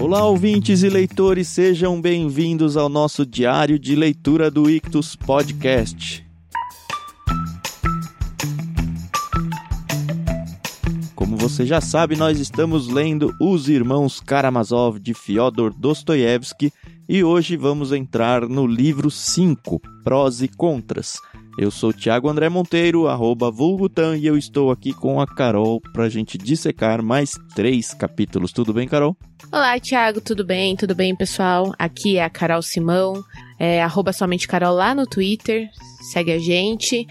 Olá, ouvintes e leitores, sejam bem-vindos ao nosso diário de leitura do Ictus Podcast. Como você já sabe, nós estamos lendo Os Irmãos Karamazov de Fyodor Dostoiévski e hoje vamos entrar no livro 5, Prós e Contras. Eu sou Thiago André Monteiro, arroba Vulgutan, e eu estou aqui com a Carol para a gente dissecar mais três capítulos. Tudo bem, Carol? Olá, Thiago, tudo bem? Tudo bem, pessoal? Aqui é a Carol Simão, é, arroba somente Carol lá no Twitter, segue a gente.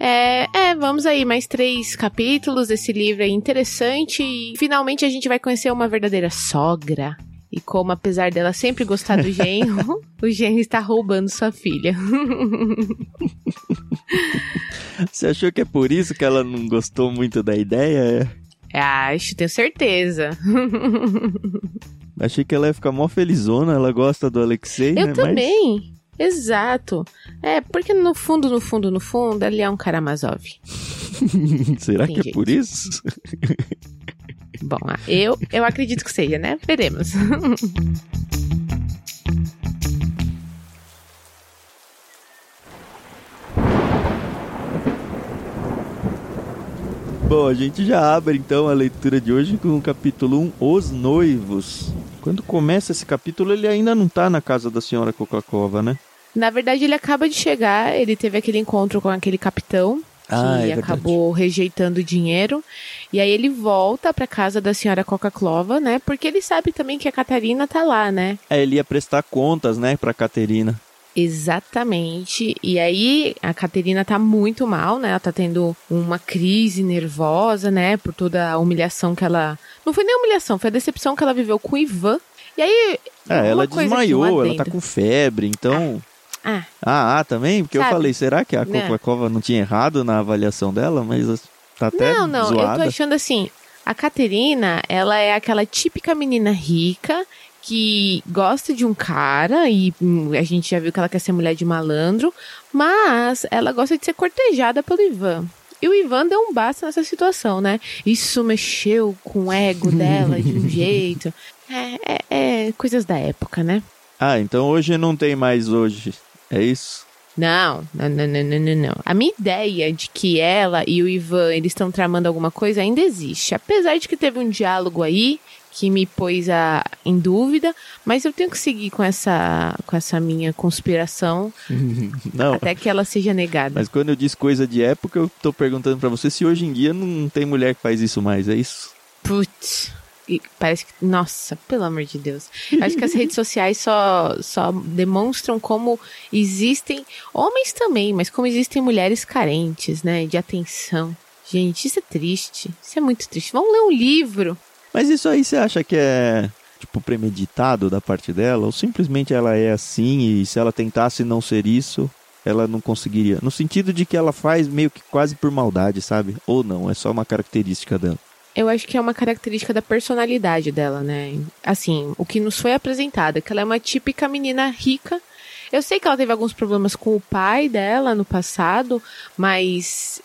É, é, vamos aí, mais três capítulos desse livro é interessante e finalmente a gente vai conhecer uma verdadeira sogra. E como, apesar dela sempre gostar do genro, o genro está roubando sua filha. Você achou que é por isso que ela não gostou muito da ideia? Acho, tenho certeza. Achei que ela ia ficar mó felizona, ela gosta do Alexei, Eu né? também. Exato. É, porque no fundo, no fundo, no fundo, ele é um Karamazov. Mas... Será Tem que é por isso? Bom, ah, eu, eu acredito que seja, né? Veremos. Bom, a gente já abre então a leitura de hoje com o capítulo 1, Os Noivos. Quando começa esse capítulo, ele ainda não tá na casa da senhora Coca-Cola, né? Na verdade, ele acaba de chegar, ele teve aquele encontro com aquele capitão Ah, é acabou rejeitando o dinheiro. E aí ele volta pra casa da senhora Coca-Clova, né? Porque ele sabe também que a Catarina tá lá, né? É, ele ia prestar contas, né, pra Caterina. Exatamente. E aí a Caterina tá muito mal, né? Ela tá tendo uma crise nervosa, né? Por toda a humilhação que ela. Não foi nem humilhação, foi a decepção que ela viveu com o Ivan. E aí. É, ela um desmaiou, ela tá com febre, então... Ah, Ah, ah, também? Porque eu Sabe? falei, será que a? Coca-Cola não tinha errado na avaliação dela? Mas tá até não, não, eu zoada. tô achando assim. A Caterina, ela é aquela típica menina rica que gosta de um cara e hum, a gente já viu que ela quer ser mulher de malandro, mas ela gosta de ser cortejada pelo Ivan. E o Ivan deu um basta nessa situação, né? Isso mexeu com o ego dela de um jeito. É, é, é coisas da época, né? Ah, então hoje não tem mais hoje. É isso? Não, não, não, não, não, não. A minha ideia de que ela e o Ivan eles estão tramando alguma coisa ainda existe. Apesar de que teve um diálogo aí que me pôs a, em dúvida, mas eu tenho que seguir com essa, com essa minha conspiração Não. até que ela seja negada. Mas quando eu disse coisa de época, eu tô perguntando pra você se hoje em dia não tem mulher que faz isso mais, é isso? Putz. Parece que. Nossa, pelo amor de Deus. Eu acho que as redes sociais só, só demonstram como existem homens também, mas como existem mulheres carentes, né? De atenção. Gente, isso é triste. Isso é muito triste. Vamos ler um livro. Mas isso aí você acha que é, tipo, premeditado da parte dela? Ou simplesmente ela é assim e se ela tentasse não ser isso, ela não conseguiria? No sentido de que ela faz meio que quase por maldade, sabe? Ou não, é só uma característica dela. Eu acho que é uma característica da personalidade dela, né? Assim, o que nos foi apresentado é que ela é uma típica menina rica. Eu sei que ela teve alguns problemas com o pai dela no passado, mas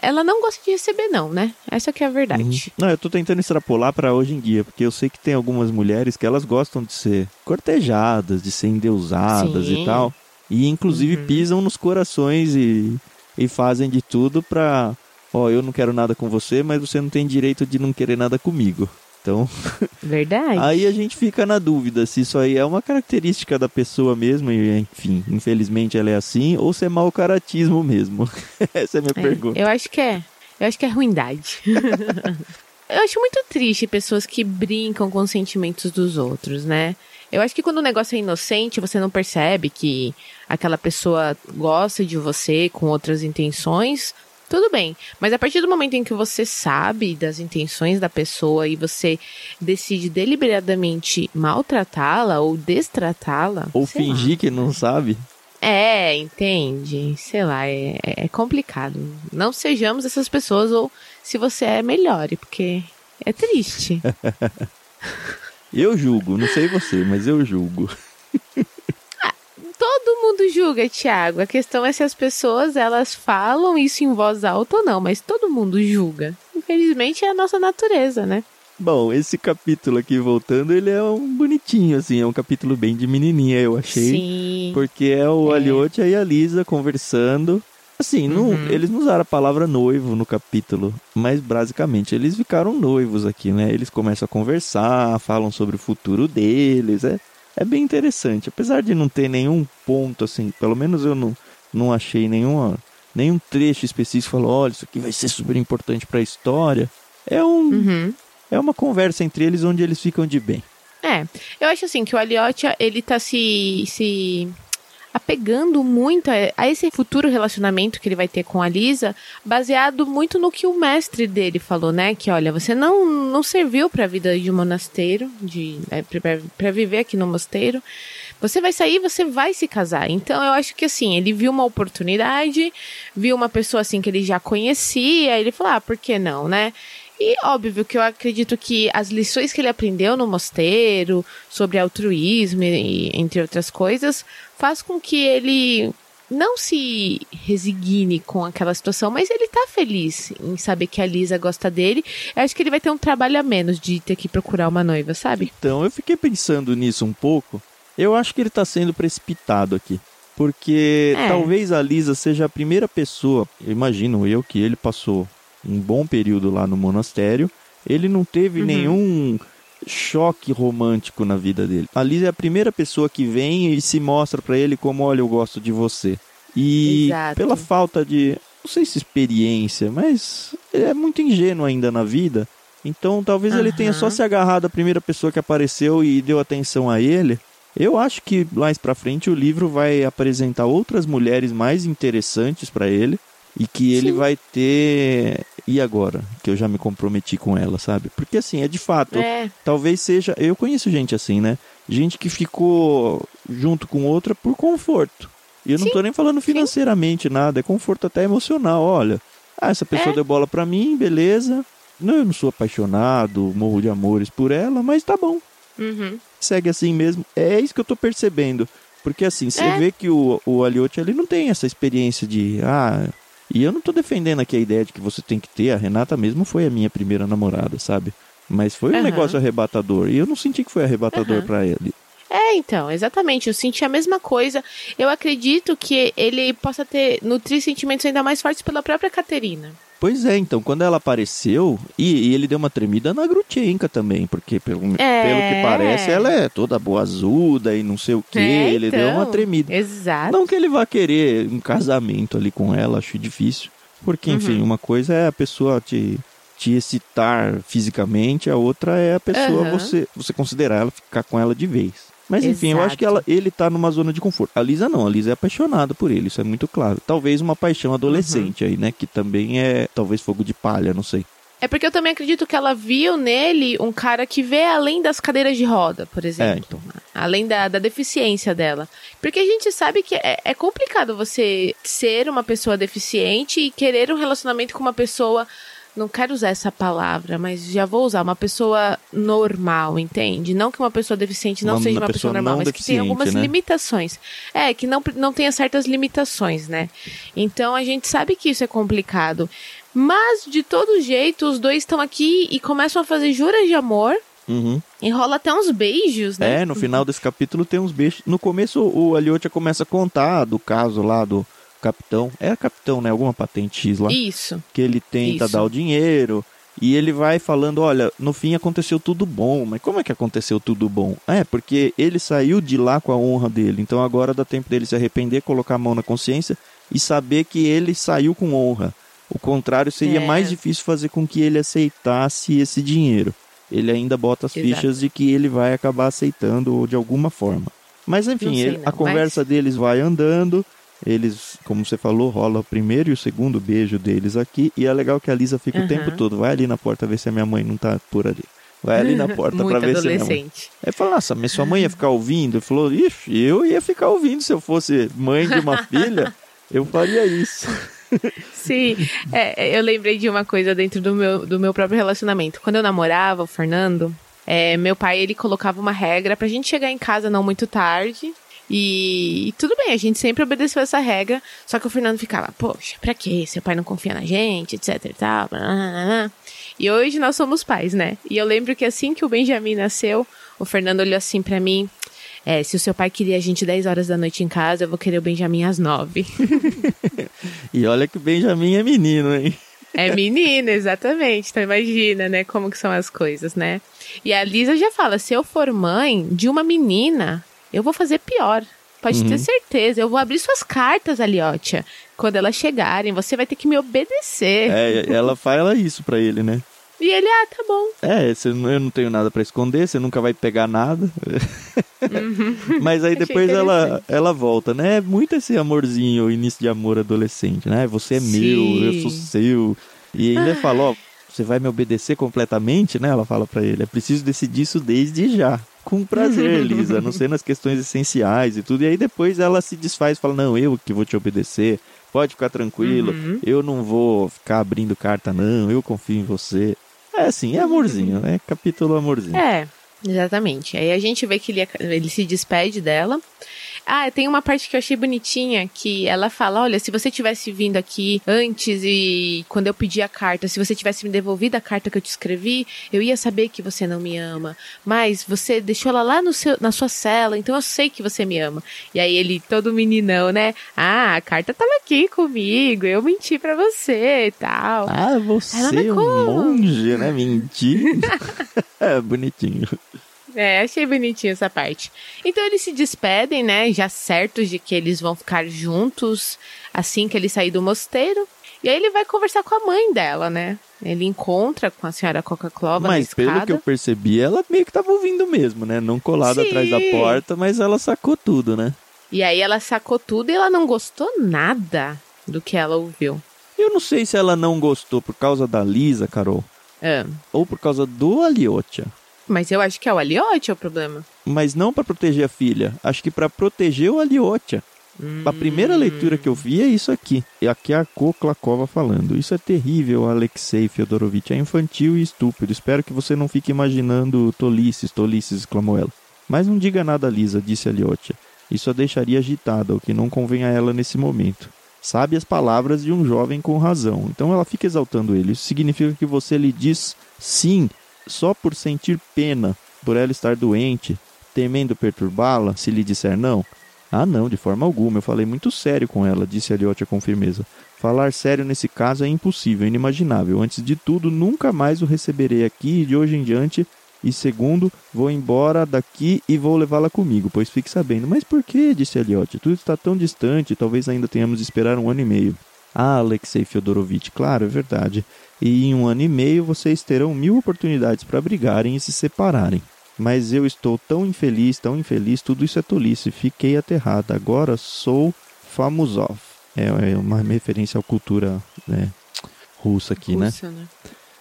ela não gosta de receber, não, né? Essa que é a verdade. Não, eu tô tentando extrapolar pra hoje em dia, porque eu sei que tem algumas mulheres que elas gostam de ser cortejadas, de ser endeusadas Sim. e tal. E inclusive Uhum. pisam nos corações e, e fazem de tudo pra. Ó, eu não quero nada com você, mas você não tem direito de não querer nada comigo. Então, Verdade. aí a gente fica na dúvida se isso aí é uma característica da pessoa mesmo, e enfim, infelizmente ela é assim, ou se é mau caratismo mesmo. Essa é a minha É, pergunta. eu acho que é. Eu acho que é ruindade. eu acho muito triste pessoas que brincam com os sentimentos dos outros, né? Eu acho que quando o negócio é inocente, você não percebe que aquela pessoa gosta de você com outras intenções, tudo bem. Mas a partir do momento em que você sabe das intenções da pessoa e você decide deliberadamente maltratá-la ou destratá-la. Ou sei lá. fingir que não sabe. É, entende? Sei lá, é, é complicado. Não sejamos essas pessoas, ou se você é, melhore, porque é triste. Eu julgo, não sei você, mas eu julgo. Julga, Thiago. A questão é se as pessoas elas falam isso em voz alta ou não, mas todo mundo julga. Infelizmente é a nossa natureza, né? Bom, esse capítulo aqui, voltando, ele é um bonitinho, assim, é um capítulo bem de menininha, eu achei. Sim. Porque é o é. Aliotia e a Lisa conversando. Assim, não, uhum. eles não usaram a palavra noivo no capítulo, mas basicamente eles ficaram noivos aqui, né? Eles começam a conversar, falam sobre o futuro deles, é, é bem interessante. Apesar de não ter nenhum ponto, assim, pelo menos eu não, não achei nenhuma, nenhum trecho específico falou, olha, isso aqui vai ser super importante para a história. É um, uhum. é uma conversa entre eles onde eles ficam de bem. É, eu acho assim que o Aliotia, ele tá se, se apegando muito a, esse futuro relacionamento que ele vai ter com a Lisa, baseado muito no que o mestre dele falou, né? Que olha, você não, não serviu para a vida de um monasteiro, de é, para viver aqui no mosteiro. Você vai sair, você vai se casar. Então eu acho que assim, ele viu uma oportunidade, viu uma pessoa assim que ele já conhecia, ele falou: "Ah, por que não, né?" E óbvio que eu acredito que as lições que ele aprendeu no mosteiro sobre altruísmo e entre outras coisas faz com que ele não se resigne com aquela situação, mas ele tá feliz em saber que a Lisa gosta dele. Eu acho que ele vai ter um trabalho a menos de ter que procurar uma noiva, sabe? Então, eu fiquei pensando nisso um pouco. Eu acho que ele tá sendo precipitado aqui. Porque é. talvez a Lisa seja a primeira pessoa, imagino eu, que ele passou um bom período lá no monastério. Ele não teve uhum. nenhum choque romântico na vida dele. A Liz é a primeira pessoa que vem e se mostra para ele como, olha, eu gosto de você. E Exato. pela falta de, não sei se experiência, mas ele é muito ingênuo ainda na vida. Então talvez uhum. ele tenha só se agarrado à primeira pessoa que apareceu e deu atenção a ele. Eu acho que mais para frente o livro vai apresentar outras mulheres mais interessantes para ele e que ele Sim. vai ter e agora que eu já me comprometi com ela, sabe? Porque assim, é de fato, é. talvez seja, eu conheço gente assim, né? Gente que ficou junto com outra por conforto. E eu não Sim. tô nem falando financeiramente Sim. nada, é conforto até emocional, olha. Ah, essa pessoa é. deu bola pra mim, beleza. Não, eu não sou apaixonado, morro de amores por ela, mas tá bom. Uhum. Segue assim mesmo. É isso que eu tô percebendo. Porque assim, você é. vê que o, o Aliotti ele não tem essa experiência de, ah, e eu não tô defendendo aqui a ideia de que você tem que ter. A Renata mesmo foi a minha primeira namorada, sabe? Mas foi um uhum. negócio arrebatador. E eu não senti que foi arrebatador uhum. para ele. É, então, exatamente. Eu senti a mesma coisa. Eu acredito que ele possa ter nutrir sentimentos ainda mais fortes pela própria Caterina. Pois é, então, quando ela apareceu, e, e ele deu uma tremida na Grutchenka também, porque pelo, é... pelo que parece, ela é toda boazuda e não sei o que, é, ele então, deu uma então, tremida. Exato. Não que ele vá querer um casamento ali com ela, acho difícil, porque, enfim, uhum. uma coisa é a pessoa te, te excitar fisicamente, a outra é a pessoa uhum. você, você considerar ela, ficar com ela de vez. Mas enfim, Exato. eu acho que ela, ele tá numa zona de conforto. A Lisa não, a Lisa é apaixonada por ele, isso é muito claro. Talvez uma paixão adolescente uhum. aí, né? Que também é, talvez fogo de palha, não sei. É porque eu também acredito que ela viu nele um cara que vê além das cadeiras de roda, por é, exemplo. É, então. Além da, da deficiência dela. Porque a gente sabe que é, é complicado você ser uma pessoa deficiente e querer um relacionamento com uma pessoa não quero usar essa palavra, mas já vou usar uma pessoa normal, entende? Não que uma pessoa deficiente não uma, seja uma pessoa, pessoa normal, mas que tem algumas né? limitações. É, que não, não tenha certas limitações, né? Então a gente sabe que isso é complicado. Mas, de todo jeito, os dois estão aqui e começam a fazer juras de amor. Uhum. Enrola até uns beijos, né? É, no final desse capítulo tem uns beijos. No começo, o Aliotia começa a contar do caso lá do, capitão. É capitão, né? Alguma patente X lá. Isso. Que ele tenta Isso. dar o dinheiro. E ele vai falando, olha, no fim aconteceu tudo bom. Mas como é que aconteceu tudo bom? É, porque ele saiu de lá com a honra dele. Então agora dá tempo dele se arrepender, colocar a mão na consciência e saber que ele saiu com honra. O contrário seria é. mais difícil fazer com que ele aceitasse esse dinheiro. Ele ainda bota as Exato. fichas de que ele vai acabar aceitando de alguma forma. Mas enfim, sei, ele, a conversa mas... deles vai andando eles, como você falou, rola o primeiro e o segundo beijo deles aqui. E é legal que a Lisa fica uhum. o tempo todo. Vai ali na porta ver se a minha mãe não tá por ali. Vai ali na porta pra ver se mãe. Aí fala, nossa, mas sua mãe ia ficar ouvindo? Ele falou, ixi, eu ia ficar ouvindo se eu fosse mãe de uma filha. Eu faria isso. Sim, é, eu lembrei de uma coisa dentro do meu, do meu próprio relacionamento. Quando eu namorava o Fernando, é, meu pai ele colocava uma regra pra gente chegar em casa não muito tarde e, e, tudo bem, a gente sempre obedeceu essa regra, só que o Fernando ficava, poxa, pra quê? Seu pai não confia na gente, etc e tal. Blá, blá, blá. E hoje nós somos pais, né? E eu lembro que assim que o Benjamin nasceu, o Fernando olhou assim para mim. É, se o seu pai queria a gente 10 horas da noite em casa, eu vou querer o Benjamin às 9. e olha que o Benjamin é menino, hein? É menina, exatamente. Então imagina, né, como que são as coisas, né? E a Lisa já fala, se eu for mãe de uma menina, eu vou fazer pior. Pode uhum. ter certeza. Eu vou abrir suas cartas, Aliotia. Quando elas chegarem, você vai ter que me obedecer. É, ela fala isso pra ele, né? E ele, ah, tá bom. É, eu não tenho nada para esconder, você nunca vai pegar nada. Uhum. Mas aí depois ela, ela volta, né? É muito esse amorzinho, início de amor adolescente, né? Você é Sim. meu, eu sou seu. E ainda ah. fala, ó, você vai me obedecer completamente, né? Ela fala para ele, é preciso decidir isso desde já. Com prazer, Lisa, não sei nas questões essenciais e tudo. E aí depois ela se desfaz e fala, não, eu que vou te obedecer. Pode ficar tranquilo, uhum. eu não vou ficar abrindo carta, não, eu confio em você. É assim, é amorzinho, é capítulo amorzinho. É, exatamente. Aí a gente vê que ele, ele se despede dela. Ah, tem uma parte que eu achei bonitinha que ela fala: olha, se você tivesse vindo aqui antes e quando eu pedi a carta, se você tivesse me devolvido a carta que eu te escrevi, eu ia saber que você não me ama. Mas você deixou ela lá no seu, na sua cela, então eu sei que você me ama. E aí ele, todo meninão, né? Ah, a carta tava aqui comigo, eu menti para você e tal. Ah, você é um monge, né? Mentir. é bonitinho. É, achei bonitinho essa parte. Então eles se despedem, né? Já certos de que eles vão ficar juntos assim que ele sair do mosteiro. E aí ele vai conversar com a mãe dela, né? Ele encontra com a senhora Coca-Clova Mas pelo que eu percebi, ela meio que tava ouvindo mesmo, né? Não colada atrás da porta, mas ela sacou tudo, né? E aí ela sacou tudo e ela não gostou nada do que ela ouviu. Eu não sei se ela não gostou por causa da Lisa, Carol. É. Ou por causa do Aliotia. Mas eu acho que é o Aliotia o problema. Mas não para proteger a filha. Acho que para proteger o Aliotia. Hum. A primeira hum. leitura que eu vi é isso aqui. E aqui é a Koklakova falando. Isso é terrível, Alexei Fyodorovitch. É infantil e estúpido. Espero que você não fique imaginando tolices, tolices, exclamou ela. Mas não diga nada, Lisa, disse Aliotia. Isso a deixaria agitada, o que não convém a ela nesse momento. Sabe as palavras de um jovem com razão. Então ela fica exaltando ele. Isso significa que você lhe diz sim só por sentir pena por ela estar doente, temendo perturbá-la, se lhe disser não? Ah, não, de forma alguma. Eu falei muito sério com ela, disse Aliotia com firmeza. Falar sério nesse caso é impossível, inimaginável. Antes de tudo, nunca mais o receberei aqui de hoje em diante. E segundo, vou embora daqui e vou levá-la comigo, pois fique sabendo. Mas por que? disse Aliotia. Tudo está tão distante, talvez ainda tenhamos de esperar um ano e meio. Ah, Alexei Fyodorovitch, claro, é verdade e em um ano e meio vocês terão mil oportunidades para brigarem e se separarem. Mas eu estou tão infeliz, tão infeliz, tudo isso é tolice. Fiquei aterrada. Agora sou Famuzov. É, é uma referência à cultura né, russa aqui, né? Né? né?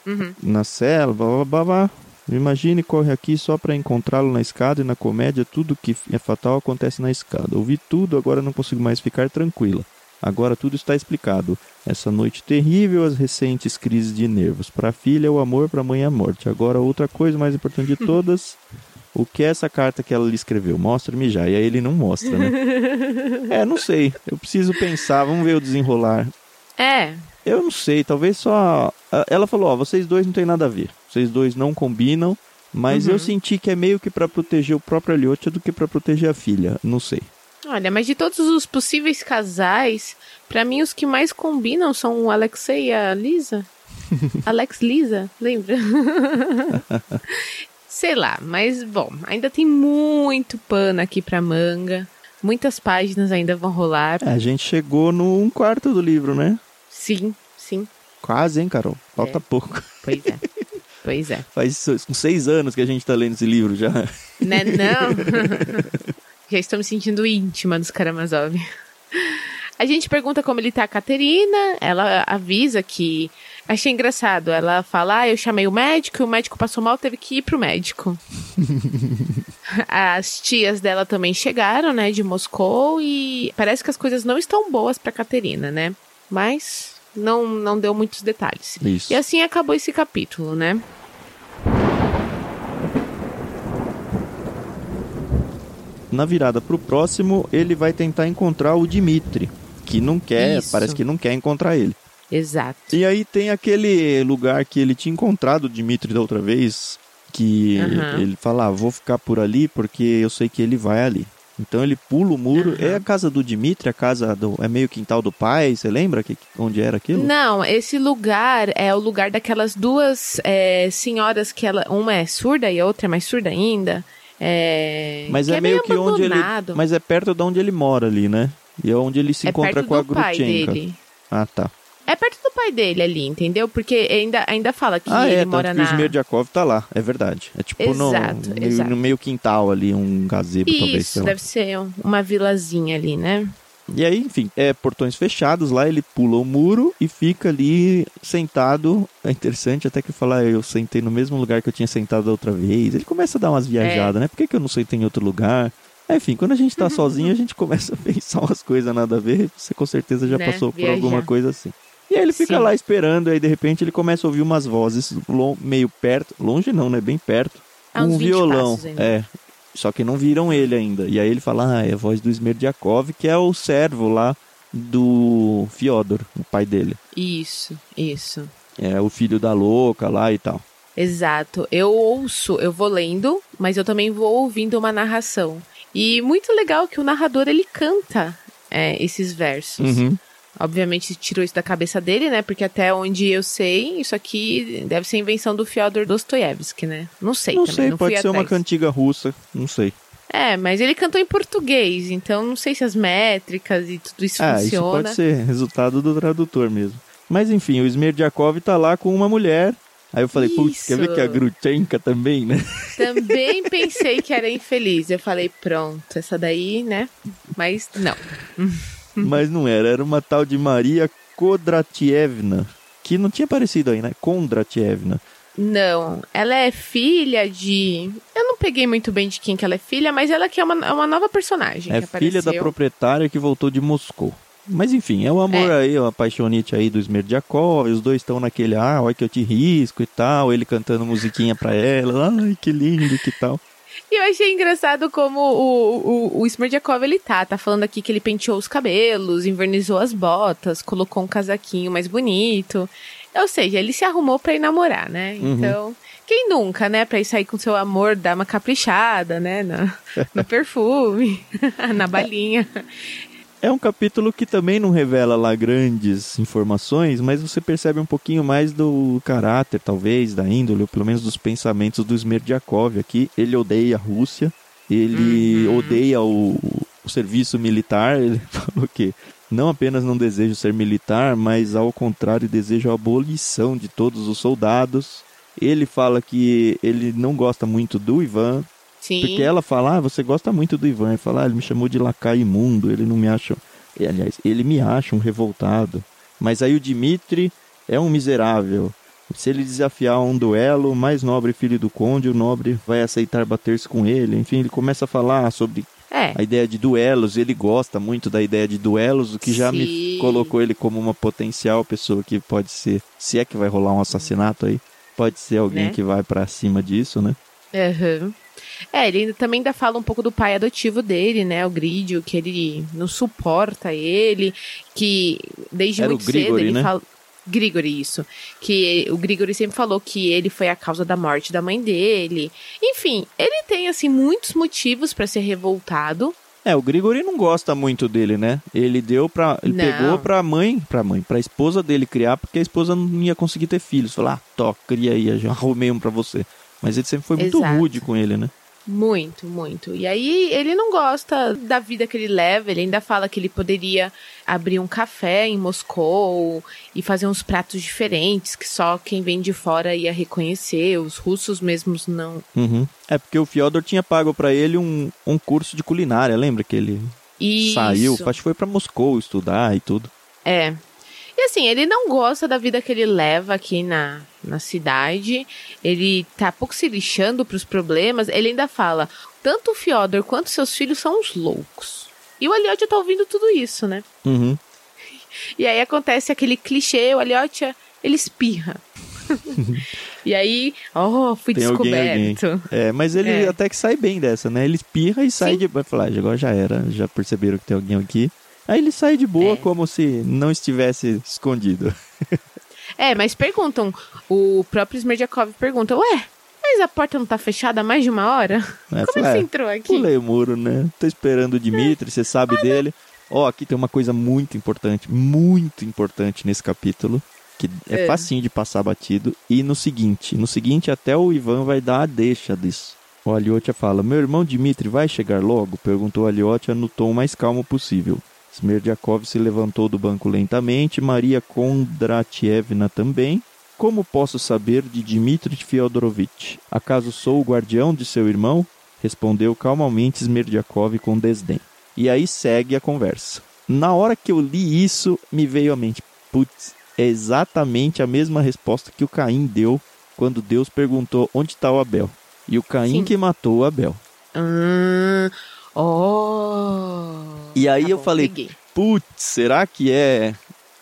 Uhum. Na blá, blá, blá, blá. Imagine corre aqui só para encontrá-lo na escada e na comédia tudo que é fatal acontece na escada. Ouvi tudo, agora não consigo mais ficar tranquila. Agora tudo está explicado. Essa noite terrível, as recentes crises de nervos. Para a filha, o amor, para a mãe, a morte. Agora, outra coisa mais importante de todas. o que é essa carta que ela lhe escreveu? Mostra-me já. E aí ele não mostra, né? é, não sei. Eu preciso pensar. Vamos ver o desenrolar. É. Eu não sei. Talvez só. Ela falou: Ó, vocês dois não tem nada a ver. Vocês dois não combinam. Mas uhum. eu senti que é meio que para proteger o próprio Aliotia do que para proteger a filha. Não sei. Olha, mas de todos os possíveis casais, para mim os que mais combinam são o Alexei e a Lisa. Alex Lisa, lembra? Sei lá, mas bom, ainda tem muito pano aqui pra manga. Muitas páginas ainda vão rolar. É, a gente chegou no um quarto do livro, né? Sim, sim. Quase, hein, Carol? Falta é. pouco. Pois é. Pois é. Faz uns seis anos que a gente tá lendo esse livro já. Né, não? Já estou me sentindo íntima dos Karamazov. A gente pergunta como ele tá a Caterina, ela avisa que. Achei engraçado. Ela fala: ah, eu chamei o médico, o médico passou mal, teve que ir pro médico. as tias dela também chegaram, né, de Moscou, e parece que as coisas não estão boas pra Caterina, né? Mas não, não deu muitos detalhes. Isso. E assim acabou esse capítulo, né? Na virada para o próximo, ele vai tentar encontrar o Dimitri, que não quer, Isso. parece que não quer encontrar ele. Exato. E aí tem aquele lugar que ele tinha encontrado o Dimitri da outra vez, que Aham. ele fala, ah, vou ficar por ali porque eu sei que ele vai ali. Então ele pula o muro. Aham. É a casa do Dimitri, a casa do. É meio quintal do pai, você lembra que, onde era aquilo? Não, esse lugar é o lugar daquelas duas é, senhoras que ela. Uma é surda e a outra é mais surda ainda. É, Mas que é, meio que onde ele. Mas é perto de onde ele mora ali, né? E é onde ele se é encontra com a Grutchenka. dele. Ah, tá. É perto do pai dele ali, entendeu? Porque ainda, ainda fala que ah, ele é, tanto mora que na. o Smerdiakov tá lá, é verdade. É tipo no, Exato, meio, exato. no meio quintal ali, um gazebo talvez. Isso, sei lá. deve ser um- uma vilazinha ali, né? E aí, enfim, é portões fechados lá, ele pula o muro e fica ali sentado. É interessante até que falar, eu sentei no mesmo lugar que eu tinha sentado da outra vez. Ele começa a dar umas viajadas, né? Por que, que eu não sentei em outro lugar? É, Enfim, quando a gente tá sozinho, a gente começa a pensar umas coisas nada a ver. Você com certeza já Né? passou por Viajar. alguma coisa assim. E aí ele fica Sim. lá esperando, aí de repente ele começa a ouvir umas vozes meio perto, longe não, né? Bem perto. Ah, uns um 20 violão. É. Só que não viram ele ainda. E aí ele fala, ah, é a voz do Smerdiakov, que é o servo lá do Fyodor, o pai dele. Isso, isso. É o filho da louca lá e tal. Exato. Eu ouço, eu vou lendo, mas eu também vou ouvindo uma narração. E muito legal que o narrador ele canta é, esses versos. Uhum. Obviamente tirou isso da cabeça dele, né? Porque até onde eu sei, isso aqui deve ser invenção do Fyodor Dostoiévski, né? Não sei Não também, sei, não pode ser uma atrás. cantiga russa, não sei. É, mas ele cantou em português, então não sei se as métricas e tudo isso Ah, isso funciona. pode ser resultado do tradutor mesmo. Mas enfim, o Smerdiakov tá lá com uma mulher. Aí eu falei, putz, quer ver Isso. que a Grutchenka também, né? Também pensei que era infeliz. Eu falei, pronto, essa daí, né? Mas não. Mas não era, era uma tal de Maria Kodratievna, que não tinha aparecido aí, né? Kondratievna. Não, ela é filha de. Eu não peguei muito bem de quem que ela é filha, mas ela que é uma, é uma nova personagem. É filha da proprietária que voltou de Moscou. Mas enfim, é o amor É. aí, a paixonite aí do Smerdiakov, os dois estão naquele, ah, olha que eu te risco e tal, ele cantando musiquinha pra ela, ai, que lindo, que tal. E eu achei engraçado como o, o, o Smerdiakov ele tá. Tá falando aqui que ele penteou os cabelos, invernizou as botas, colocou um casaquinho mais bonito. Ou seja, ele se arrumou pra ir namorar, né? Uhum. Então, quem nunca, né? Pra ir sair com seu amor, dar uma caprichada, né? Na, no perfume, na balinha. É um capítulo que também não revela lá grandes informações, mas você percebe um pouquinho mais do caráter, talvez, da índole, ou pelo menos dos pensamentos do Smerdiakov aqui. Ele odeia a Rússia, ele Uhum. odeia o, o serviço militar, ele falou que não apenas não deseja ser militar, mas ao contrário deseja a abolição de todos os soldados. Ele fala que ele não gosta muito do Ivan, Sim. porque ela fala, ah, você gosta muito do Ivan. Ele fala, ah, ele me chamou de lacaio imundo, ele não me acha. Aliás, ele me acha um revoltado. Mas aí o Dimitri é um miserável. Se ele desafiar um duelo, o mais nobre filho do conde, o nobre vai aceitar bater-se com ele. Enfim, ele começa a falar sobre É. a ideia de duelos. Ele gosta muito da ideia de duelos, o que já me Sim. colocou ele como uma potencial pessoa que pode ser, se é que vai rolar um assassinato aí, pode ser alguém Né? que vai pra cima disso, né? Aham. É, ele também ainda fala um pouco do pai adotivo dele, né? O Gridio, que ele não suporta ele, que desde Era o muito Grigori, cedo ele né? fala. Grigori, isso. Que o Grigori sempre falou que ele foi a causa da morte da mãe dele. Enfim, ele tem, assim, muitos motivos pra ser revoltado. É, o Grigori não gosta muito dele, né? Ele deu pra. Ele Não. pegou pra mãe, pra mãe, pra esposa dele criar, porque a esposa não ia conseguir ter filhos. Falou, ah, tó, cria aí, já arrumei um pra você. Mas ele sempre foi muito Exato. rude com ele, né? Muito, muito. E aí ele não gosta da vida que ele leva, ele ainda fala que ele poderia abrir um café em Moscou e fazer uns pratos diferentes que só quem vem de fora ia reconhecer, os russos mesmos não. Uhum. É porque o Fyodor tinha pago pra ele um, um curso de culinária, lembra que ele Isso. saiu? Acho que foi pra Moscou estudar e tudo. É. E assim, ele não gosta da vida que ele leva aqui na, na cidade. Ele tá pouco se lixando pros problemas. Ele ainda fala: tanto o Fyodor quanto seus filhos são uns loucos. E o Aliotia tá ouvindo tudo isso, né? Uhum. E aí acontece aquele clichê, o Aliotia, ele espirra. e aí, oh, fui Tem alguém, descoberto. É, mas ele É. até que sai bem dessa, né? Ele espirra e sai Sim. de. Vai falar, "Ah, agora já era, já perceberam que tem alguém aqui. Aí ele sai de boa É. como se não estivesse escondido. É, mas perguntam, o próprio Smerdiakov pergunta, ué, mas a porta não tá fechada há mais de uma hora? É, Como você "É, entrou aqui? Pulei o muro, né? Tô esperando o Dimitri, você sabe dele. Ó, aqui tem uma coisa muito importante, muito importante nesse capítulo, que é, É. facinho de passar batido. E no seguinte, no seguinte até o Ivan vai dar a deixa disso. O Aliotia fala, meu irmão Dimitri vai chegar logo? Perguntou Aliotia no tom mais calmo possível. Smerdiakov se levantou do banco lentamente, Maria Kondratievna também. Como posso saber de Dmitri Fyodorovitch? Acaso sou o guardião de seu irmão? Respondeu calmamente Smerdiakov com desdém. E aí segue a conversa. Na hora que eu li isso, me veio à mente: putz, é exatamente a mesma resposta que o Caim deu quando Deus perguntou onde está o Abel. E o Caim Sim. que matou o Abel. Ah, oh. E aí Tá eu bom, falei: putz, será que é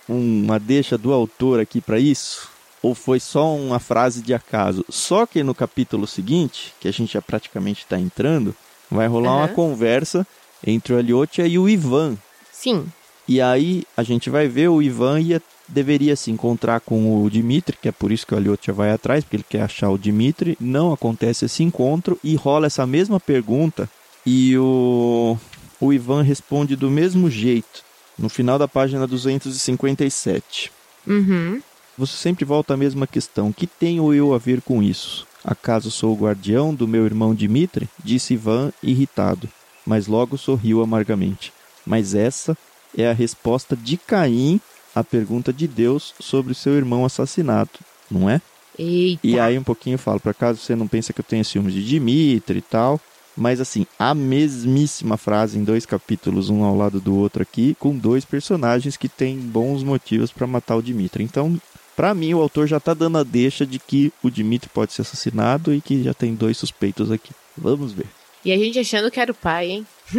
uma deixa do autor aqui para isso? Ou foi só uma frase de acaso? Só que no capítulo seguinte, que a gente já praticamente está entrando, vai rolar uma Aham. conversa entre o Aliotia e o Ivan. Sim, E aí a gente vai ver o Ivan ia, deveria se encontrar com o Dimitri, que é por isso que o Aliotia vai atrás, porque ele quer achar o Dimitri. Não acontece esse encontro e rola essa mesma pergunta e o, o Ivan responde do mesmo jeito, no final da página 257. uhum. Você sempre volta à mesma questão: que tenho eu a ver com isso? Acaso sou o guardião do meu irmão Dimitri? Disse Ivan, irritado, mas logo sorriu amargamente. Mas essa é a resposta de Caim à pergunta de Deus sobre seu irmão assassinado, não é? Eita. E aí um pouquinho eu falo, por acaso você não pensa que eu tenho ciúmes de Dimitri e tal? Mas assim, a mesmíssima frase em dois capítulos, um ao lado do outro aqui, com dois personagens que têm bons motivos para matar o Dimitri. Então, pra mim, o autor já tá dando a deixa de que o Dimitri pode ser assassinado e que já tem dois suspeitos aqui. Vamos ver. E a gente achando que era o pai, hein?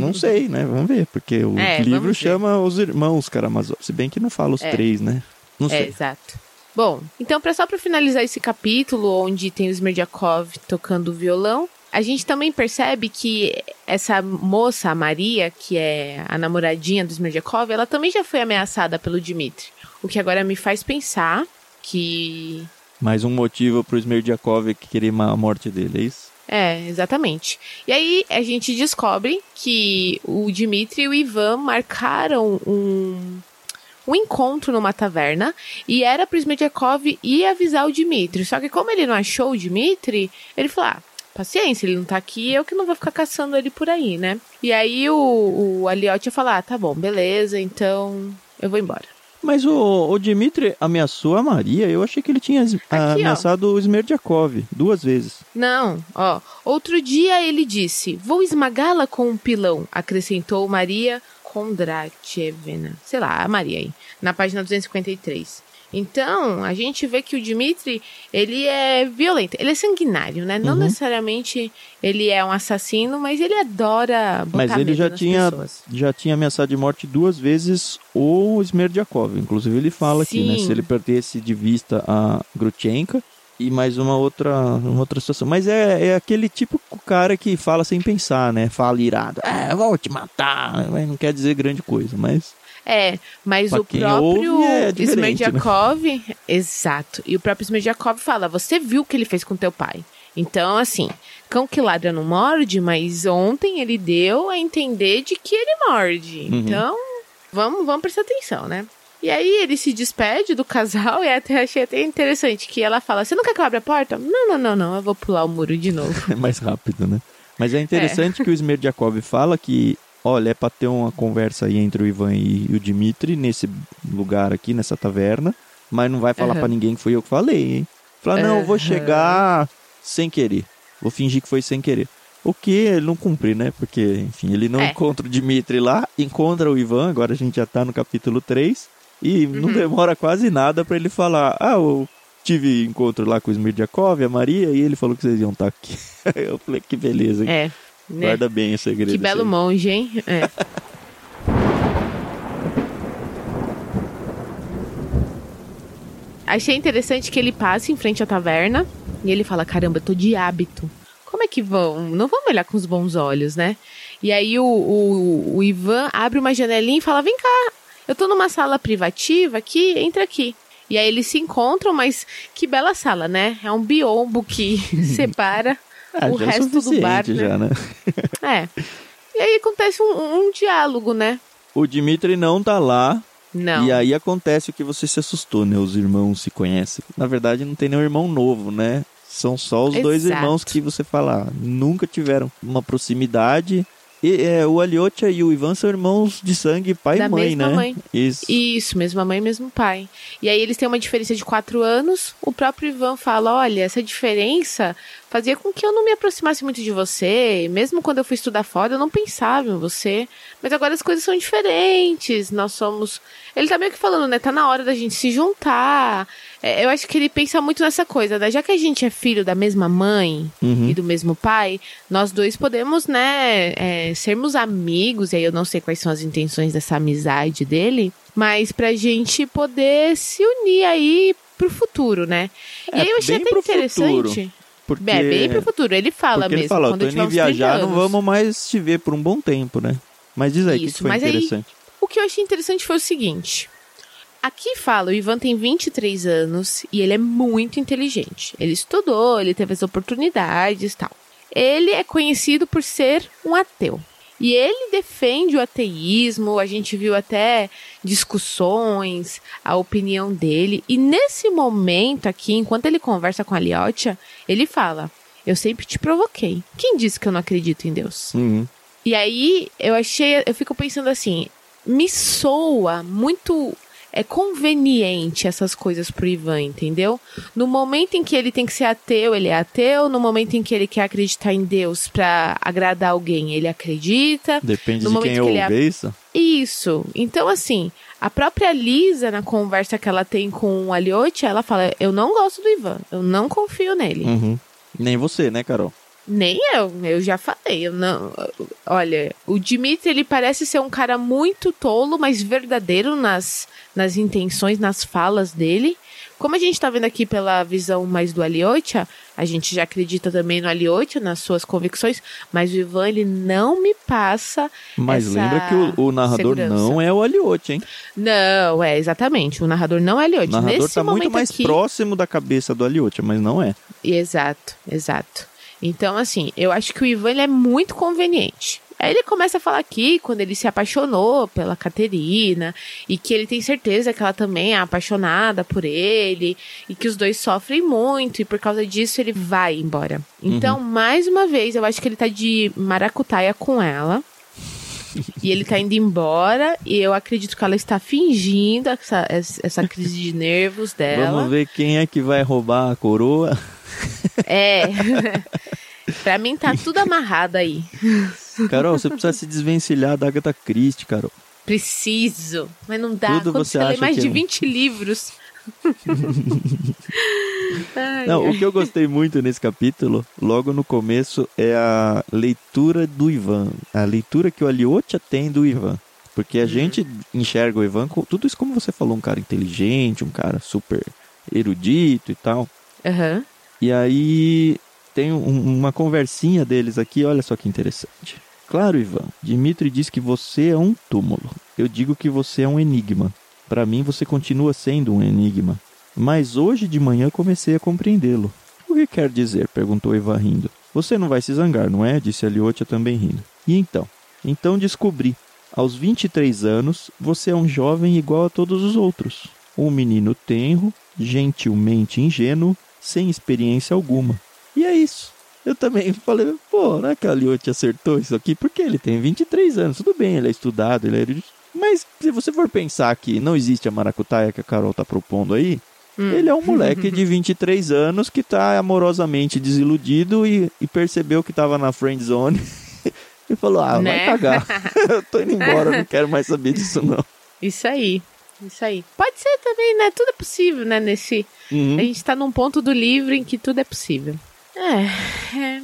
Não sei, né? Vamos ver, porque o É, livro chama os irmãos Karamazov, se bem que não fala os É. três, né? Não É, sei. exato. Bom, então pra, só pra finalizar esse capítulo, onde tem o Smerdiakov tocando violão, a gente também percebe que essa moça, a Maria, que é a namoradinha do Smerdiakov, ela também já foi ameaçada pelo Dmitri. O que agora me faz pensar que Mais um motivo pro Smerdiakov querer a morte dele, é isso? É, exatamente. E aí a gente descobre que o Dmitri e o Ivan marcaram um, um encontro numa taverna e era pro Smerdiakov ir avisar o Dmitri. Só que como ele não achou o Dmitri, ele falou: ah, paciência, ele não tá aqui, eu que não vou ficar caçando ele por aí, né? E aí o, o Aliotti ia falar: ah, tá bom, beleza, então eu vou embora. Mas o, o Dimitri ameaçou a Maria. Eu achei que ele tinha ó. ameaçado o Smerdiakov duas vezes. Não, ó. Outro dia ele disse: Vou esmagá-la com um pilão, acrescentou Maria Kondratievna. Sei lá, a Maria aí, na página 253. Então, a gente vê que o Dmitri, ele é violento, ele é sanguinário, né? Não Uhum. necessariamente ele é um assassino, mas ele adora botar Mas ele já tinha, pessoas. já tinha ameaçado de morte duas vezes o Smerdiakov. Inclusive ele fala aqui, né? Se ele perdesse de vista a Grutchenka e mais uma outra, uma outra situação. Mas é, é aquele tipo cara que fala sem pensar, né? Fala irado. É, vou te matar. Mas não quer dizer grande coisa, mas... É, mas Pra o próprio ouve, é diferente, né? Smerdiakov, exato. E o próprio Smerdiakov fala: "Você viu o que ele fez com teu pai?" Então, assim, cão que ladra não morde, mas ontem ele deu a entender de que ele morde. Uhum. Então, vamos, vamos prestar atenção, né? E aí ele se despede do casal e até achei até interessante que ela fala: "Você não quer que eu abra a porta?" "Não, não, não, não, eu vou pular o muro de novo." é mais rápido, né? Mas é interessante que o Smerdiakov fala que, olha, é pra ter uma conversa aí entre o Ivan e o Dimitri nesse lugar aqui, nessa taverna, mas não vai falar Aham. pra ninguém que foi eu que falei, hein? Fala, não, eu vou chegar sem querer. Vou fingir que foi sem querer. O que ele não cumpre, né? Porque, enfim, ele não É. encontra o Dimitri lá, encontra o Ivan, agora a gente já tá no capítulo 3, e não Uhum. demora quase nada pra ele falar, ah, eu tive encontro lá com o Smirdiakov, a Maria, e ele falou que vocês iam estar aqui. eu falei, que beleza, hein? É, né? Guarda bem o segredo. Que belo monge, hein? É. Achei interessante que ele passa em frente à taverna e ele fala: Caramba, eu tô de hábito. como é que vão? Não vão olhar com os bons olhos, né? E aí o, o, o Ivan abre uma janelinha e fala: vem cá, eu tô numa sala privativa aqui, entra aqui. E aí eles se encontram, mas que bela sala, né? É um biombo que separa Ah, o é resto do bar. né? já, né? É. E aí acontece um, um diálogo, né? O Dimitri não tá lá. Não. E aí acontece o que você se assustou, né? Os irmãos se conhecem. Na verdade, não tem nenhum irmão novo, né? São só os dois Exato. irmãos que você fala, ah, nunca tiveram uma proximidade. E é, o Aliotia e o Ivan são irmãos de sangue, pai Da e mãe, mesma né? mãe. Isso. Isso, mesma mãe, mesmo pai. E aí eles têm uma diferença de quatro anos. O próprio Ivan fala: olha, essa diferença fazia com que eu não me aproximasse muito de você. Mesmo quando eu fui estudar fora, eu não pensava em você. Mas agora as coisas são diferentes. Nós somos. Ele tá meio que falando, né? Tá na hora da gente se juntar. É, eu acho que ele pensa muito nessa coisa, né? Já que a gente é filho da mesma mãe Uhum. e do mesmo pai, nós dois podemos, né, é, sermos amigos, e aí eu não sei quais são as intenções dessa amizade dele, mas pra gente poder se unir aí pro futuro, né? É, e aí eu achei bem até interessante. futuro, Porque, É, bem pro futuro. Ele fala porque mesmo. ele fala, quando tô indo tiver em uns 30 viajar, não vamos mais te ver por um bom tempo, né? Mas diz aí, o que Isso, que foi mas aí- interessante? O que eu achei interessante foi o seguinte. Aqui fala, o Ivan tem 23 anos e ele é muito inteligente. Ele estudou, ele teve as oportunidades e tal. Ele é conhecido por ser um ateu. E ele defende o ateísmo, a gente viu até discussões, a opinião dele. E nesse momento aqui, enquanto ele conversa com a Liotia, ele fala: Eu sempre te provoquei. Quem disse que eu não acredito em Deus? Uhum. E aí eu achei, eu fico pensando assim, me soa muito é conveniente essas coisas pro Ivan, entendeu? No momento em que ele tem que ser ateu, ele é ateu, no momento em que ele quer acreditar em Deus pra agradar alguém, ele acredita. Depende No de quem que ele ouve isso. Isso. Então assim, a própria Lisa na conversa que ela tem com o Aliotti, ela fala: "Eu não gosto do Ivan, eu não confio nele". Uhum. Nem você, né, Carol? Nem eu, eu já falei, eu não. Olha, o Dimitri ele parece ser um cara muito tolo, mas verdadeiro nas, nas intenções, nas falas dele. Como a gente tá vendo aqui pela visão mais do Aliotia, a gente já acredita também no Aliotia, nas suas convicções, mas o Ivan ele não me passa. Mas lembra que o, o narrador segurança. não é o Aliotti, hein? Não, é exatamente. O narrador não é O Aliotia. narrador Nesse tá momento muito mais aqui, próximo da cabeça do Aliotti, mas não é. Exato, exato. Então, assim, eu acho que o Ivan é muito conveniente. Aí ele começa a falar aqui quando ele se apaixonou pela Caterina e que ele tem certeza que ela também é apaixonada por ele e que os dois sofrem muito e por causa disso ele vai embora. Então, mais uma vez, eu acho que ele tá de maracutaia com ela. E ele tá indo embora e eu acredito que ela está fingindo essa, essa crise de nervos dela. Vamos ver quem é que vai roubar a coroa. É. pra mim tá tudo amarrado aí. Carol, você precisa se desvencilhar da Agatha Christie, Carol. Preciso. Mas não dá. Tudo Quando você você lê acha mais de é- 20 livros. Não, o que eu gostei muito nesse capítulo, logo no começo, é a leitura do Ivan. A leitura que o Aliotia tem do Ivan. Porque Uhum. a gente enxerga o Ivan com tudo isso como você falou, um cara inteligente, um cara super erudito e tal. Aham. E aí tem um- uma conversinha deles aqui, olha só que interessante. Claro, Ivan, Dimitri diz que você é um túmulo. Eu digo que você é um enigma. Para mim, você continua sendo um enigma. Mas hoje de manhã comecei a compreendê-lo. O que quer dizer? perguntou Ivan rindo. Você não vai se zangar, não é? disse Aliotia também rindo. E então? Então descobri. Aos 23 anos, você é um jovem igual a todos os outros. Um menino tenro, gentilmente ingênuo, sem experiência alguma. E é isso. Eu também falei, pô, não é que a Liotte acertou isso aqui? Porque ele tem 23 anos, tudo bem, ele é estudado, ele é. Mas se você for pensar que não existe a maracutaia que a Carol tá propondo aí, ele é um moleque de 23 anos que tá amorosamente desiludido e, e percebeu que tava na friend zone e falou, ah, Né? vai cagar. Eu tô indo embora, não quero mais saber disso não. Isso aí. Isso aí. Pode ser também, né? Tudo é possível, né? Nesse. Uhum. A gente tá num ponto do livro em que tudo é possível. É. é.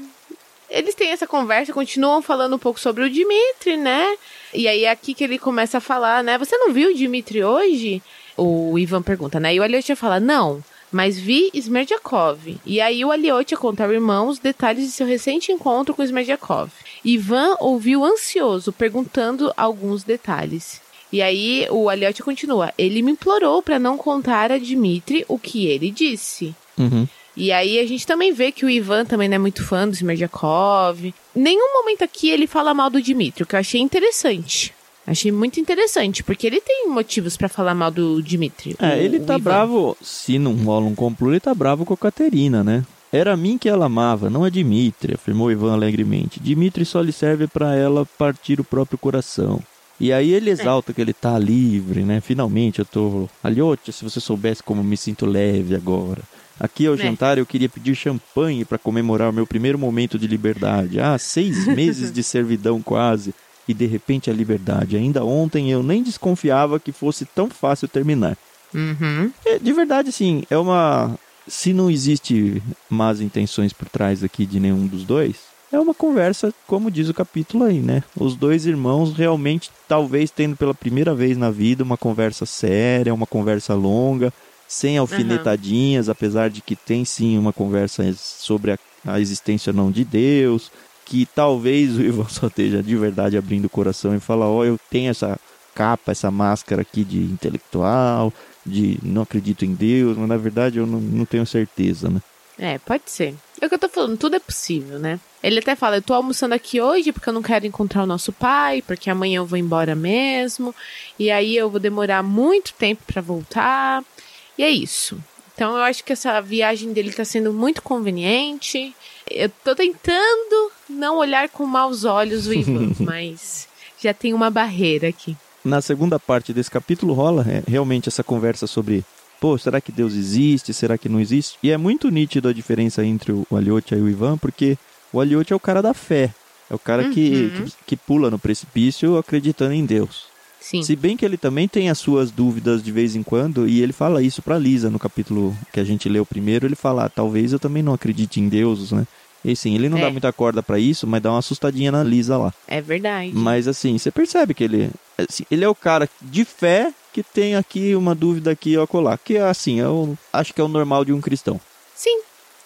Eles têm essa conversa, continuam falando um pouco sobre o Dimitri, né? E aí é aqui que ele começa a falar, né? Você não viu o Dimitri hoje? O Ivan pergunta, né? E o Eliotia fala, não, mas vi Smerdyakov. E aí o Aliotia conta ao irmão os detalhes de seu recente encontro com Smerdyakov. Ivan ouviu ansioso, perguntando alguns detalhes. E aí o Aliotia continua. Ele me implorou para não contar a Dmitri o que ele disse. Uhum. E aí a gente também vê que o Ivan também não é muito fã do Smerdyakov. Nenhum momento aqui ele fala mal do Dmitri, o que eu achei interessante. Achei muito interessante, porque ele tem motivos para falar mal do Dmitri. É, o, ele tá bravo, se não rola um complô, ele tá bravo com a Caterina, né? Era a mim que ela amava, não a Dmitri, afirmou Ivan alegremente. Dmitri só lhe serve para ela partir o próprio coração. E aí ele exalta que ele tá livre, né? Finalmente eu tô. Aliotia, se você soubesse como me sinto leve agora. Aqui ao É. jantar eu queria pedir champanhe para comemorar o meu primeiro momento de liberdade. Ah, seis meses de servidão quase. E de repente a liberdade. Ainda ontem eu nem desconfiava que fosse tão fácil terminar. Uhum. É, de verdade, assim, é uma. Se não existe más intenções por trás aqui de nenhum dos dois, é uma conversa, como diz o capítulo aí, né? Os dois irmãos realmente, talvez tendo pela primeira vez na vida, uma conversa séria, uma conversa longa, sem alfinetadinhas, apesar de que tem sim uma conversa sobre a, a existência ou não de Deus, que talvez o Ivan só esteja de verdade abrindo o coração e fala, ó, eu tenho essa capa, essa máscara aqui de intelectual, de não acredito em Deus, mas na verdade eu não, não tenho certeza, né? É, pode ser. É o que eu tô falando, tudo é possível, né? Ele até fala, eu tô almoçando aqui hoje porque eu não quero encontrar o nosso pai, porque amanhã eu vou embora mesmo, e aí eu vou demorar muito tempo pra voltar. E é isso. Então eu acho que essa viagem dele tá sendo muito conveniente. Eu tô tentando não olhar com maus olhos o Ivan, mas já tem uma barreira aqui. Na segunda parte desse capítulo rola é, realmente essa conversa sobre, pô, será que Deus existe? Será que não existe? E é muito nítido a diferença entre o Aliotia e o Ivan, porque o Aliotia é o cara da fé. É o cara que, Uhum. que, que pula no precipício acreditando em Deus. Sim. Se bem que ele também tem as suas dúvidas de vez em quando, e ele fala isso pra Lisa no capítulo que a gente leu primeiro, ele fala, ah, talvez eu também não acredite em deuses, né? E sim, ele não É. dá muita corda pra isso, mas dá uma assustadinha na Lisa lá. É verdade. Mas assim, você percebe que ele, assim, ele é o cara de fé que tem aqui uma dúvida aqui ó colar, que é assim, eu acho que é o normal de um cristão. Sim.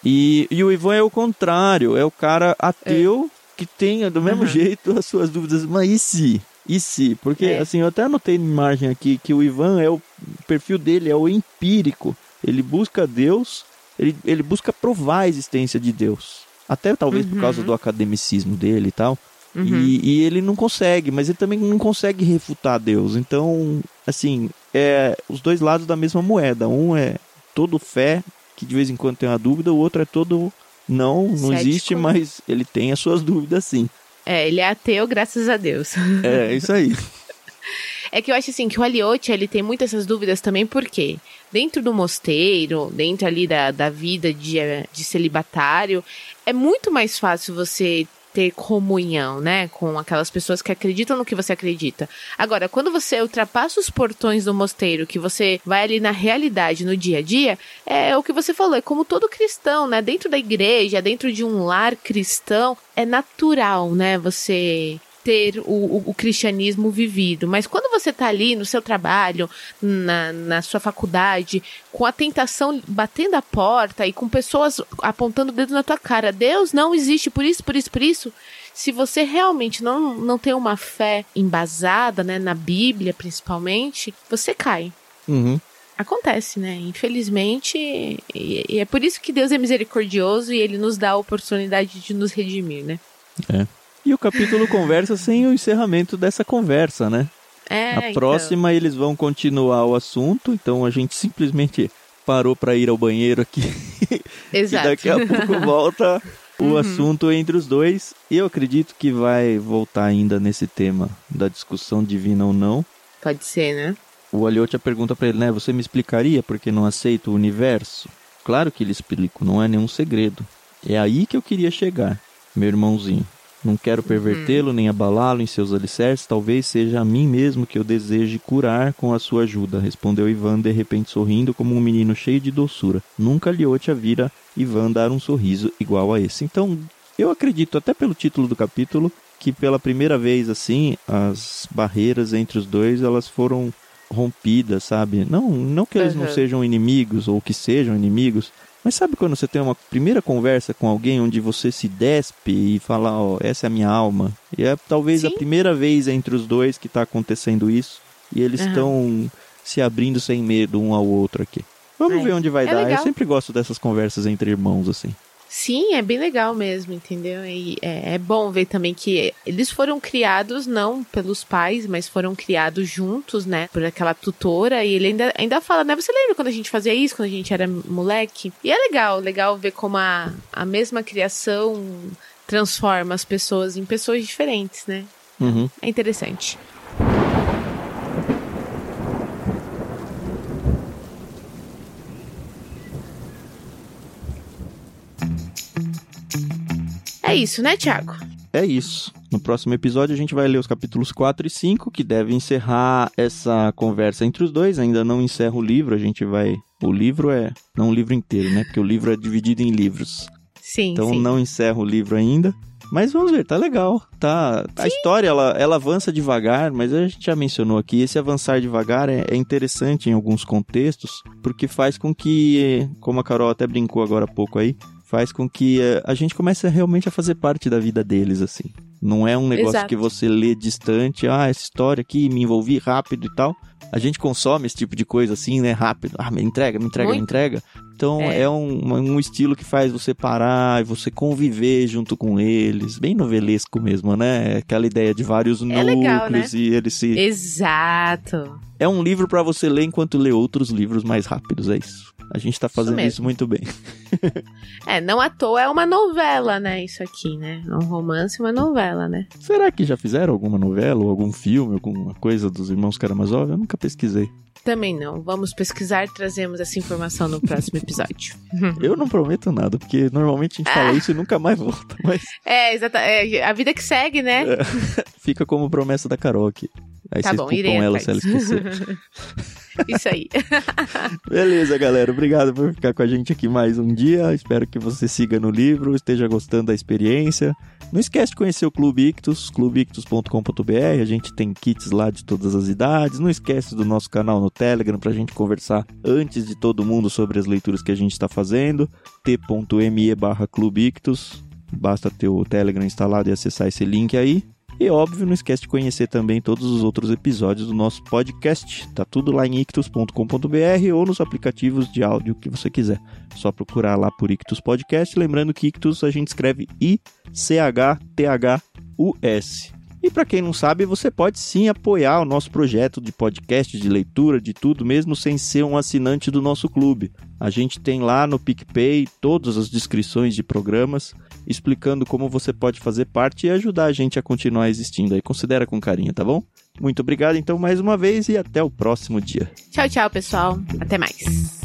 E, e o Ivan é o contrário, é o cara ateu que tem do mesmo Aham. jeito as suas dúvidas, mas e se? E se? Porque É. assim, eu até anotei na imagem aqui que o Ivan é o, o perfil dele é o empírico. Ele busca Deus, ele, ele busca provar a existência de Deus. Até talvez por causa Uhum. do academicismo dele e tal. Uhum. E, e ele não consegue, mas ele também não consegue refutar Deus. Então, assim, é os dois lados da mesma moeda. Um é todo fé, que de vez em quando tem uma dúvida, o outro é todo não, não Cético, existe, mas ele tem as suas dúvidas sim. É, ele é ateu, graças a Deus. É, isso aí. É que eu acho assim que o Aliotia, ele tem muitas essas dúvidas também, porque dentro do mosteiro, dentro ali da, da vida de, eh, de celibatário, é muito mais fácil você ter comunhão, né, com aquelas pessoas que acreditam no que você acredita. Agora, quando você ultrapassa os portões do mosteiro, que você vai ali na realidade, no dia a dia, é o que você falou, é como todo cristão, né, dentro da igreja, dentro de um lar cristão, é natural, né, você ter o, o, o cristianismo vivido. Mas quando você tá ali no seu trabalho, na, na sua faculdade, com a tentação batendo a porta e com pessoas apontando o dedo na tua cara, Deus não existe por isso, por isso, por isso. Se você realmente não, não tem uma fé embasada, né, na Bíblia principalmente, você cai. Uhum. Acontece, né? Infelizmente, e, e é por isso que Deus é misericordioso e ele nos dá a oportunidade de nos redimir, né? É. E o capítulo conversa sem o encerramento dessa conversa, né? É, a então. próxima eles vão continuar o assunto, então a gente simplesmente parou para ir ao banheiro aqui Exato. e daqui a pouco volta o Uhum. assunto entre os dois. E eu acredito que vai voltar ainda nesse tema da discussão divina ou não. Pode ser, né? O Aliotia pergunta para ele, né? Você me explicaria por que não aceito o universo? Claro que ele explico, não é nenhum segredo. É aí que eu queria chegar, meu irmãozinho. Não quero pervertê-lo nem abalá-lo em seus alicerces, talvez seja a mim mesmo que eu deseje curar com a sua ajuda, respondeu Ivan, de repente sorrindo como um menino cheio de doçura. Nunca Liotia vira Ivan dar um sorriso igual a esse. Então, eu acredito, até pelo título do capítulo, que pela primeira vez assim, as barreiras entre os dois, elas foram rompida, sabe? Não, não que eles Uhum. não sejam inimigos ou que sejam inimigos, mas sabe quando você tem uma primeira conversa com alguém onde você se despe e fala, ó, essa é a minha alma? E é talvez a Sim. primeira vez entre os dois que tá acontecendo isso e eles estão se abrindo sem medo um ao outro aqui. Vamos É. ver onde vai É dar. Eu legal. sempre gosto dessas conversas entre irmãos assim. Sim, é bem legal mesmo, entendeu? E é, é bom ver também que eles foram criados não pelos pais, mas foram criados juntos, né? Por aquela tutora. E ele ainda, ainda fala, né? Você lembra quando a gente fazia isso, quando a gente era moleque? E é legal, legal ver como a, a mesma criação transforma as pessoas em pessoas diferentes, né? Uhum. É interessante. É isso, né, Thiago? É isso. No próximo episódio a gente vai ler os capítulos 4 e 5, que devem encerrar essa conversa entre os dois. Ainda não encerra o livro, a gente vai. O livro é. Não o livro inteiro, né? Porque o livro é dividido em livros. Sim, Então sim. não encerra o livro ainda. Mas vamos ver, tá legal. Tá. A história ela, ela avança devagar, mas a gente já mencionou aqui, esse avançar devagar é, é interessante em alguns contextos, porque faz com que, como a Carol até brincou agora há pouco aí, faz com que eh, a gente comece realmente a fazer parte da vida deles, assim. Não é um negócio Exato. que você lê distante, ah, essa história aqui, me envolvi rápido e tal. A gente consome esse tipo de coisa assim, né? Rápido. Ah, me entrega, me entrega, me Muito. entrega. Então É. é, um, um estilo que faz você parar e você conviver junto com eles. Bem novelesco mesmo, né? Aquela ideia de vários É legal, núcleos e eles se. Exato. É um livro pra você ler enquanto lê outros livros mais rápidos, é isso. A gente tá fazendo mesmo. isso muito bem. É, não à toa é uma novela, né? Isso aqui, né? É um romance e uma novela, né? Será que já fizeram alguma novela ou algum filme, alguma coisa dos irmãos Karamazov? Eu nunca pesquisei. Também não. Vamos pesquisar, trazemos essa informação no próximo episódio. Eu não prometo nada, porque normalmente a gente fala isso e nunca mais volta. Mas É, exata. É, a vida que segue, né? fica como promessa da Carol aqui. Aí Tá vocês bom, irei ela atrás. se ela esquecer. Isso aí. Beleza, galera. Obrigado por ficar com a gente aqui mais um dia. Espero que você siga no livro, esteja gostando da experiência. Não esquece de conhecer o Clube Ictus, clubeictus.com.br. A gente tem kits lá de todas as idades. Não esquece do nosso canal no Telegram pra gente conversar antes de todo mundo sobre as leituras que a gente está fazendo. t.me barra. Basta ter o Telegram instalado e acessar esse link aí. E óbvio, não esquece de conhecer também todos os outros episódios do nosso podcast. Tá tudo lá em ictus.com.br ou nos aplicativos de áudio que você quiser. Só procurar lá por Ictus Podcast. Lembrando que Ictus a gente escreve I-C-H-T-H-U-S. E para quem não sabe, você pode sim apoiar o nosso projeto de podcast, de leitura, de tudo, mesmo sem ser um assinante do nosso clube. A gente tem lá no PicPay todas as descrições de programas explicando como você pode fazer parte e ajudar a gente a continuar existindo aí. Considera com carinho, tá bom? Muito obrigado então mais uma vez e até o próximo dia. Tchau, tchau, pessoal. Até mais.